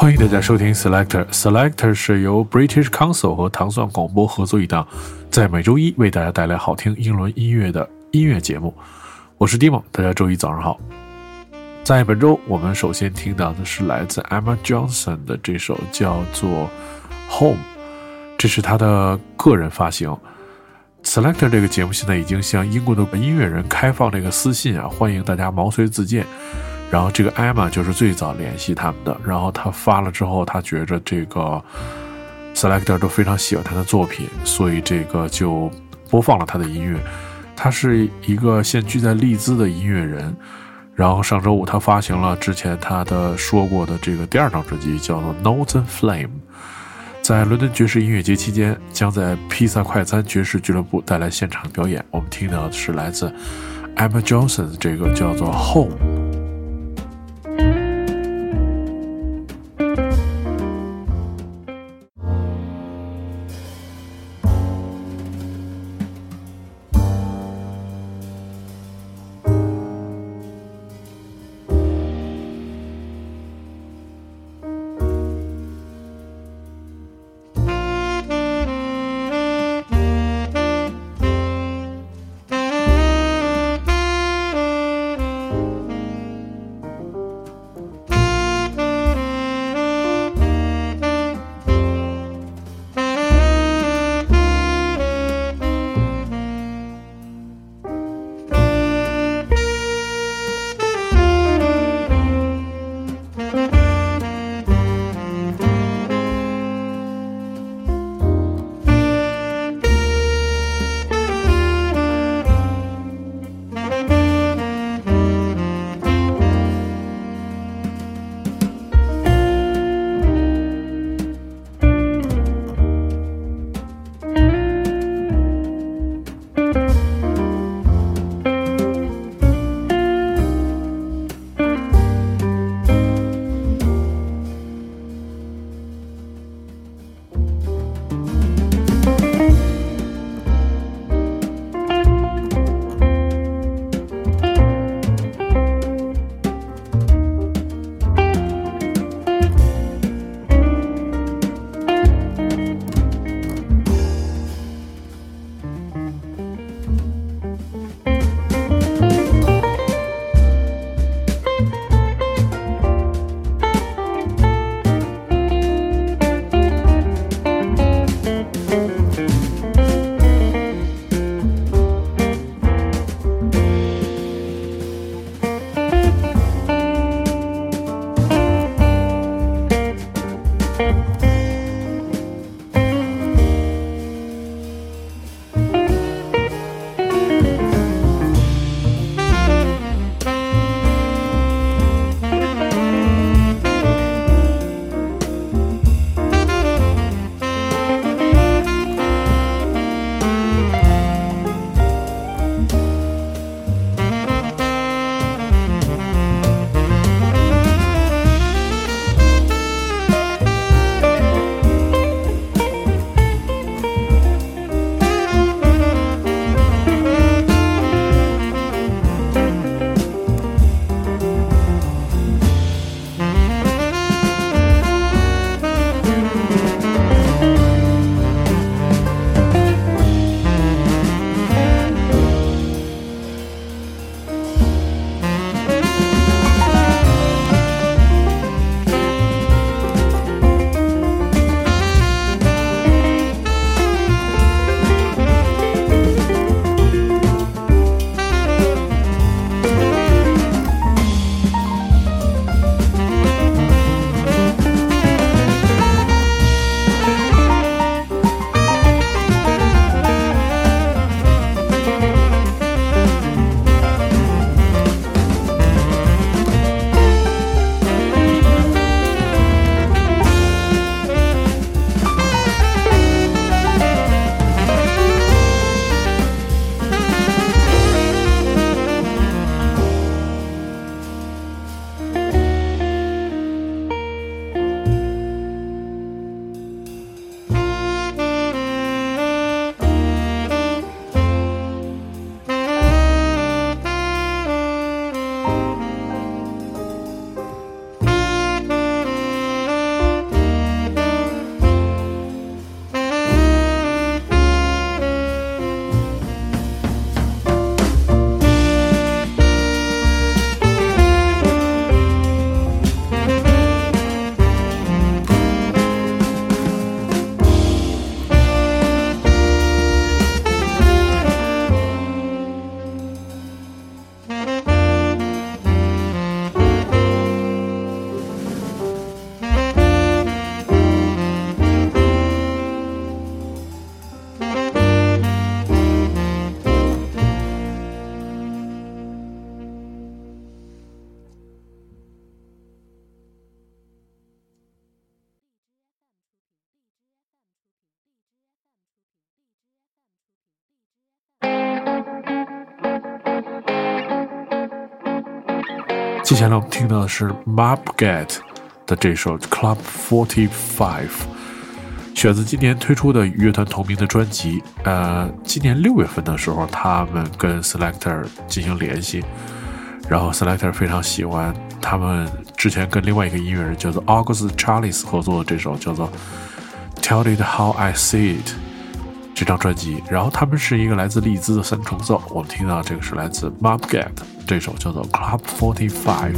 欢迎大家收听 Selector。Selector 是由 British Council 和糖蒜广播合作一档，在每周一为大家带来好听英伦音乐的音乐节目。我是 Dimo，大家周一早上好。在本周，我们首先听到的是来自 Emma Johnson 的这首叫做《Home》，这是他的个人发行。Selector 这个节目现在已经向英国的音乐人开放这个私信啊，欢迎大家毛遂自荐。然后这个 Emma 就是最早联系他们的，然后他发了之后，他觉着这个 Selector 都非常喜欢他的作品，所以这个就播放了他的音乐。他是一个现居在利兹的音乐人，然后上周五他发行了之前他的说过的这个第二张专辑，叫做《Notes and Flame》。在伦敦爵士音乐节期间，将在披萨快餐爵士俱乐部带来现场表演。我们听到的是来自 Emma Johnson 这个叫做《Home》。接下来我们听到的是 Map Get 的这首 Club Forty Five，选自今年推出的与乐团同名的专辑。呃，今年六月份的时候，他们跟 Selector 进行联系，然后 Selector 非常喜欢他们之前跟另外一个音乐人叫做 August Charles 合作的这首叫做 Tell It How I See It 这张专辑。然后他们是一个来自利兹的三重奏，我们听到这个是来自 Map Get。这首叫做《Club Forty Five》。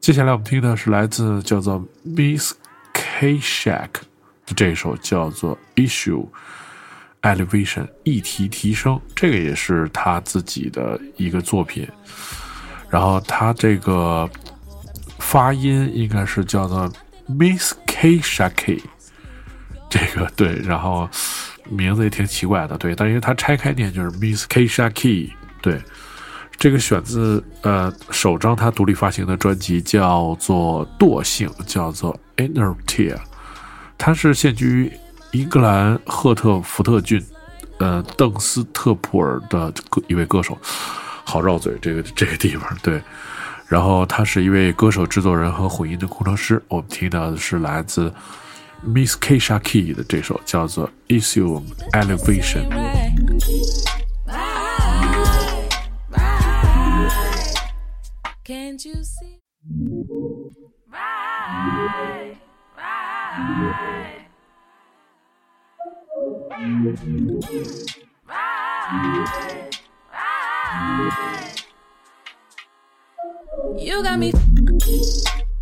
接下来我们听的是来自叫做 Miss K Shack 的这首叫做 Issue Elevation 议题提升，这个也是他自己的一个作品。然后他这个发音应该是叫做 Miss K Shacky，这个对，然后。名字也挺奇怪的，对，但因为他拆开念就是 Miss Kesha Key，对。这个选自呃首张他独立发行的专辑叫做《惰性》，叫做《Inertia》。他是现居英格兰赫特福特郡，呃邓斯特普尔的歌一位歌手，好绕嘴这个这个地方对。然后他是一位歌手、制作人和混音的工程师。我们听到的是来自 Miss Keisha Key 的这首叫做《Issue Elevation》。Can't you see? Right, right. Right, right. You got me.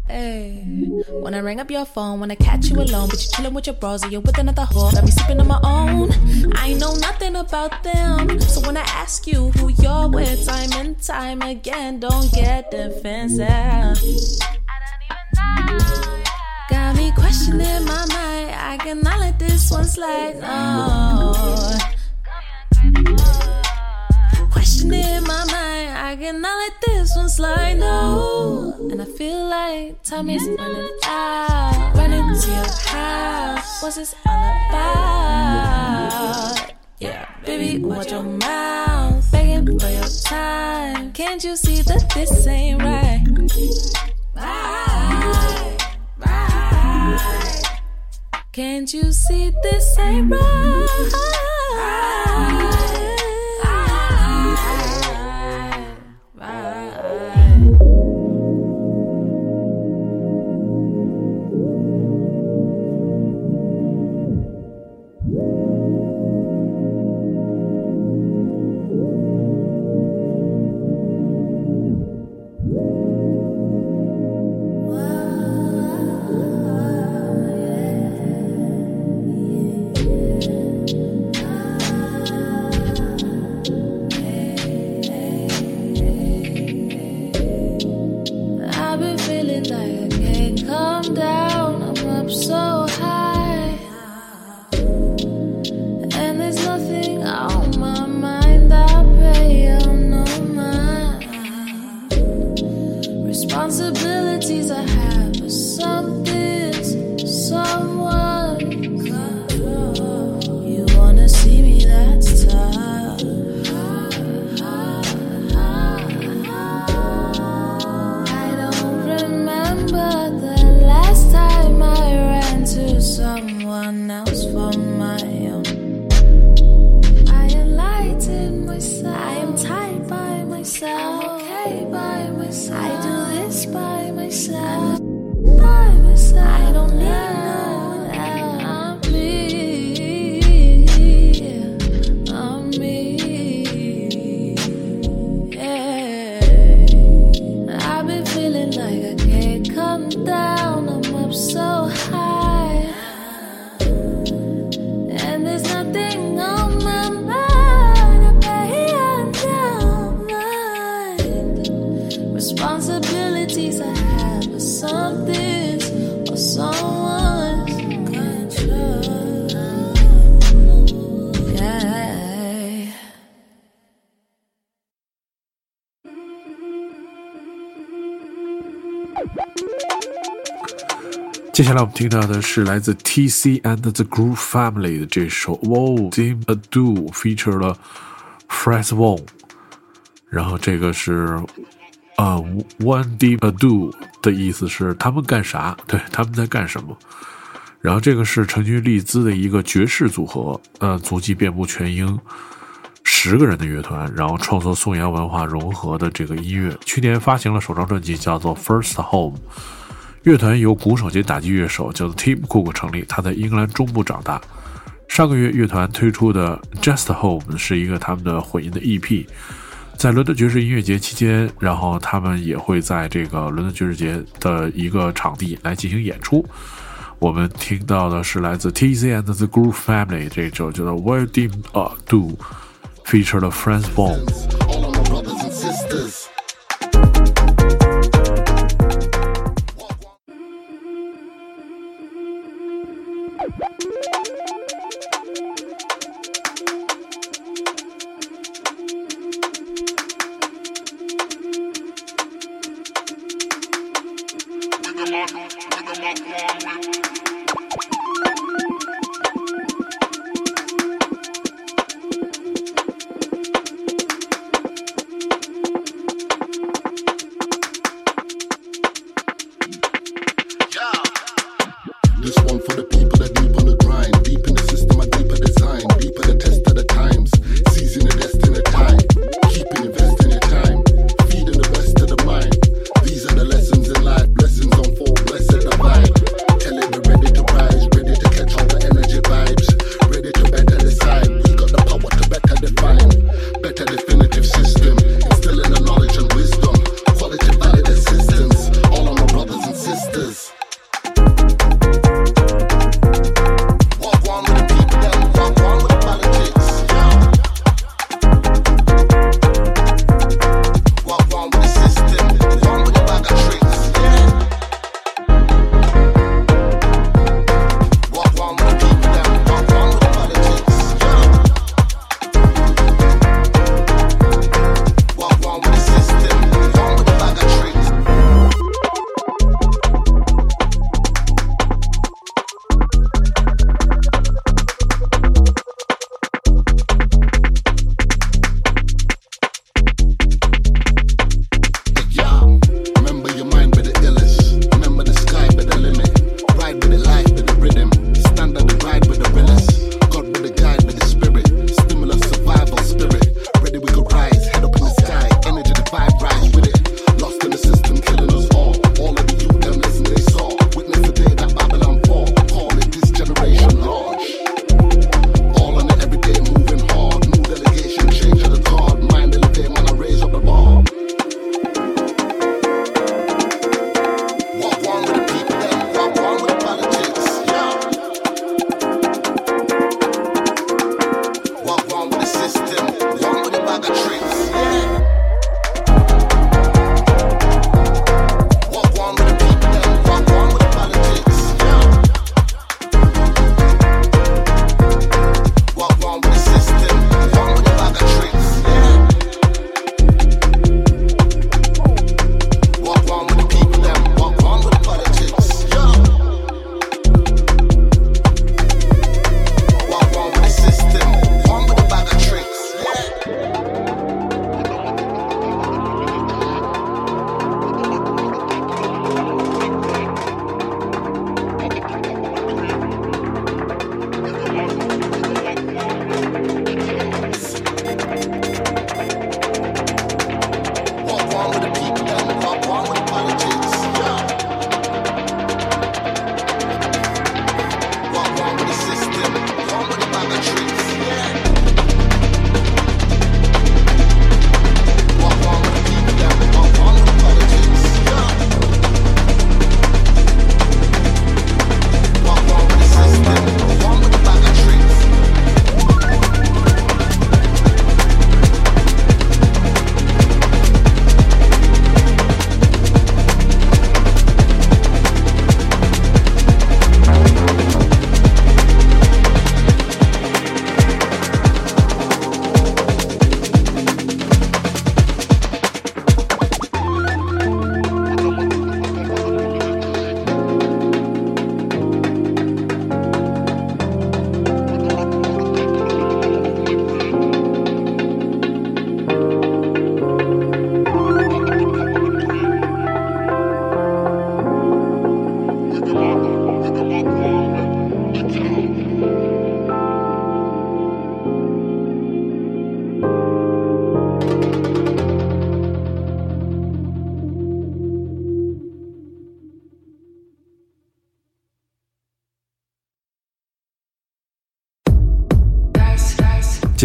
Hey, when I ring up your phone, when I catch you alone, but you chillin' with your bros or you're with another whore. Got me sippin' on my own. I know nothing about them. So when I ask you who you're with, time and time again, don't get defensive. I don't even know. Got me questioning my mind. I cannot let this one slide. No. Questioning my mind. I cannot let this one slide. No. And I feel like time is running out. Running to your house. What's this all about? Yeah, baby, watch your mouth. Begging for your time. Can't you see that this ain't right? Right, right. Can't you see this ain't right? 下来我们听到的是来自 T.C. and the Groove Family 的这首《Whoa Dim Ado》，feature 了 Fred Wong。然后这个是啊，One Dim Ado 的意思是他们干啥？对，他们在干什么？然后这个是成军利兹的一个爵士组合，呃，足迹遍布全英，十个人的乐团，然后创作宋阳文化融合的这个音乐。去年发行了首张专辑，叫做《First Home》。乐团由鼓手兼打击乐手叫做 Tim Cook 成立，他在英格兰中部长大。上个月，乐团推出的《Just Home》是一个他们的混音的 EP，在伦敦爵士音乐节期间，然后他们也会在这个伦敦爵士节的一个场地来进行演出。我们听到的是来自 T Z and the Groove Family 这首叫做 Where Did I Do，feature 了 Franz Bone。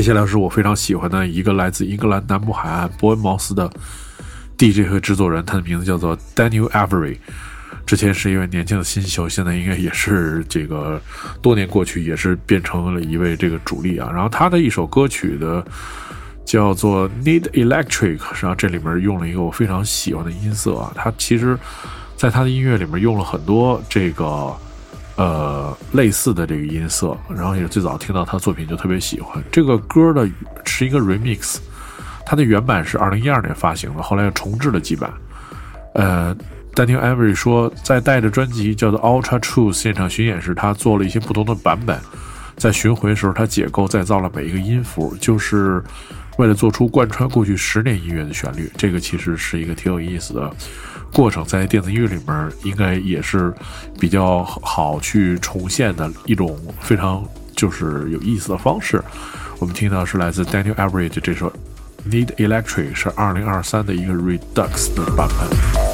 接下来是我非常喜欢的一个来自英格兰南部海岸伯恩茅斯的 DJ 和制作人，他的名字叫做 Daniel Avery。之前是一位年轻的新秀，现在应该也是这个多年过去，也是变成了一位这个主力啊。然后他的一首歌曲的叫做 Need Electric，实际上这里面用了一个我非常喜欢的音色啊。他其实在他的音乐里面用了很多这个呃类似的这个音色，然后也最早听到他的作品就特别喜欢。这个歌的是一个 remix，它的原版是二零一二年发行的，后来又重制了几版，呃。Daniel Avery 说，在带着专辑叫做《Ultra Truth》现场巡演时，他做了一些不同的版本。在巡回的时候，他解构再造了每一个音符，就是为了做出贯穿过去十年音乐的旋律。这个其实是一个挺有意思的过程，在电子音乐里面应该也是比较好去重现的一种非常就是有意思的方式。我们听到是来自 Daniel Average 这首《Need Electric》，是二零二三的一个 Redux 的版本。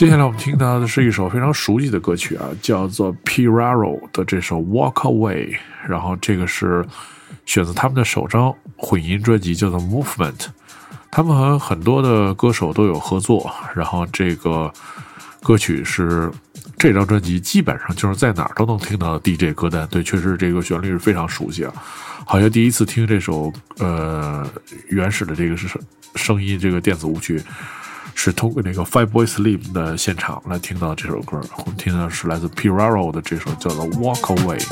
接下来我们听到的是一首非常熟悉的歌曲啊，叫做 Piraro 的这首 Walk Away，然后这个是选择他们的首张混音专辑，叫做 Movement。他们和很多的歌手都有合作，然后这个歌曲是这张专辑基本上就是在哪儿都能听到的 DJ 歌单。对，确实这个旋律是非常熟悉啊，好像第一次听这首呃原始的这个是声音，这个电子舞曲。是通过那个 Five Boys Slim 的现场来听到这首歌，我们听到是来自 Piraro 的这首叫做 Walk Away。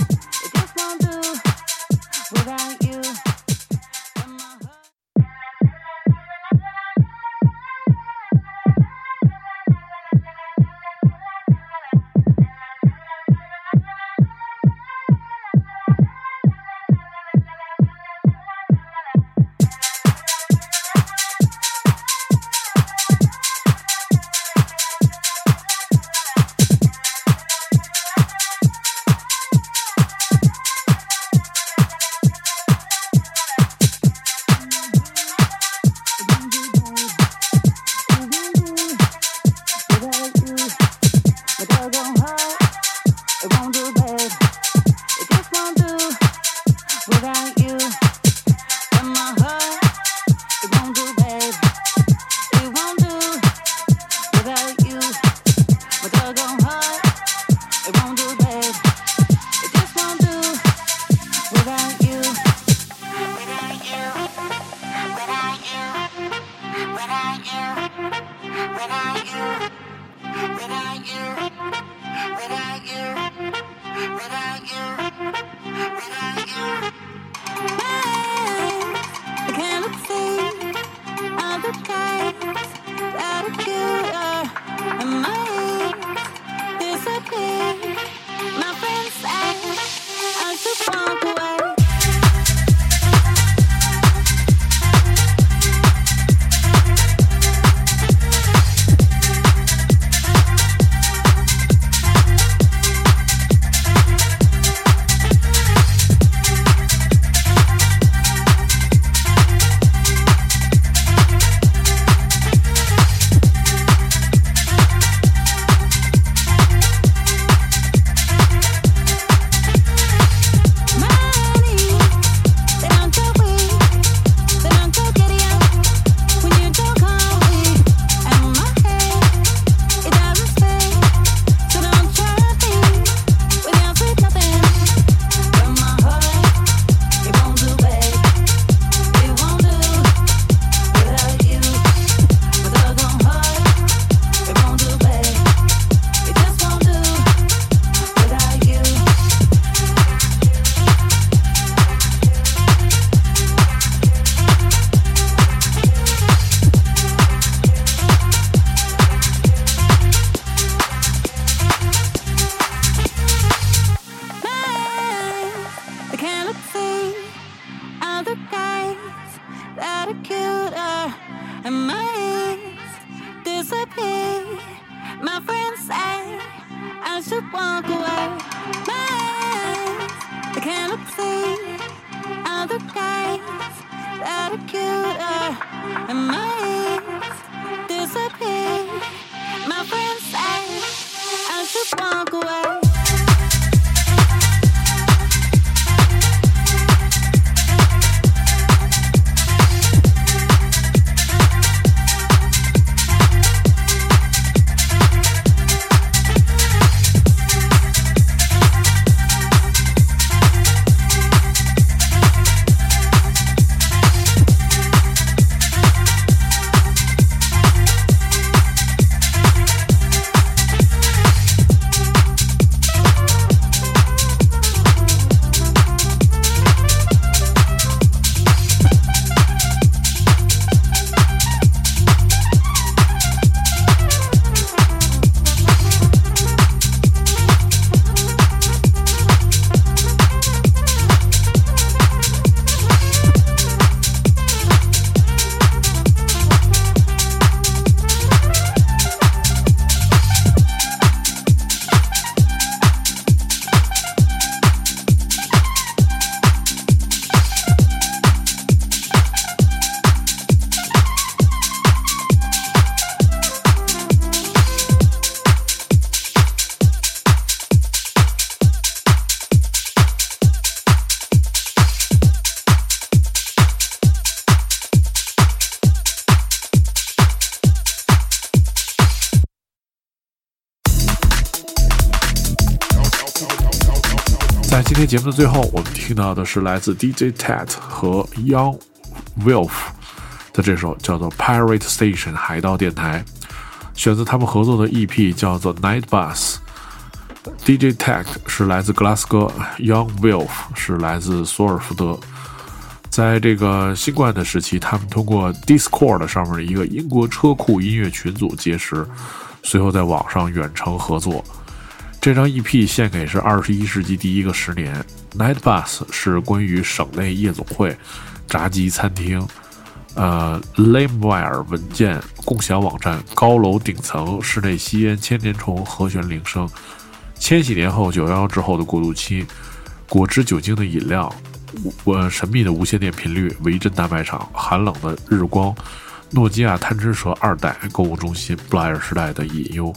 Should walk away. My eyes, I cannot see other guys that are cuter. And my eyes disappear. My friends. 节目的最后，我们听到的是来自 DJ Tat 和 Young Wolf 的这首叫做《Pirate Station》海盗电台，选择他们合作的 EP 叫做《Night Bus》。DJ Tat 是来自格拉斯哥，Young Wolf 是来自索尔福德。在这个新冠的时期，他们通过 Discord 上面的一个英国车库音乐群组结识，随后在网上远程合作。这张 EP 献给是二十一世纪第一个十年。Night Bus 是关于省内夜总会、炸鸡餐厅、呃 Lamewire 文件共享网站、高楼顶层室内吸烟、千年虫和弦铃声、千禧年后九幺幺之后的过渡期、果汁酒精的饮料、我神秘的无线电频率、维珍大卖场、寒冷的日光、诺基亚贪吃蛇二代购物中心、布莱尔时代的隐忧、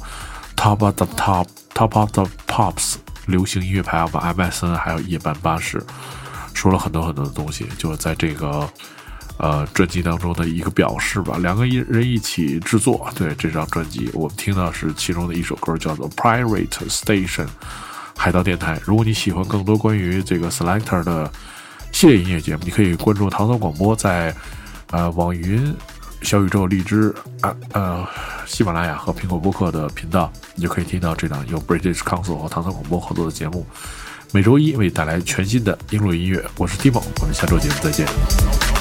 Top of the Top。Top of the Pops 流行音乐排行榜 MSN 还有夜班巴士，说了很多很多的东西，就是在这个呃专辑当中的一个表示吧。两个人一起制作，对这张专辑，我们听到是其中的一首歌，叫做 Pirate Station 海盗电台。如果你喜欢更多关于这个 Selector 的系列音乐节目，你可以关注唐僧广播在呃网云。小宇宙、荔枝啊呃，喜马拉雅和苹果播客的频道，你就可以听到这档由 British Council 和唐僧广播合作的节目。每周一为你带来全新的英伦音乐，我是 Tim，我们下周节目再见。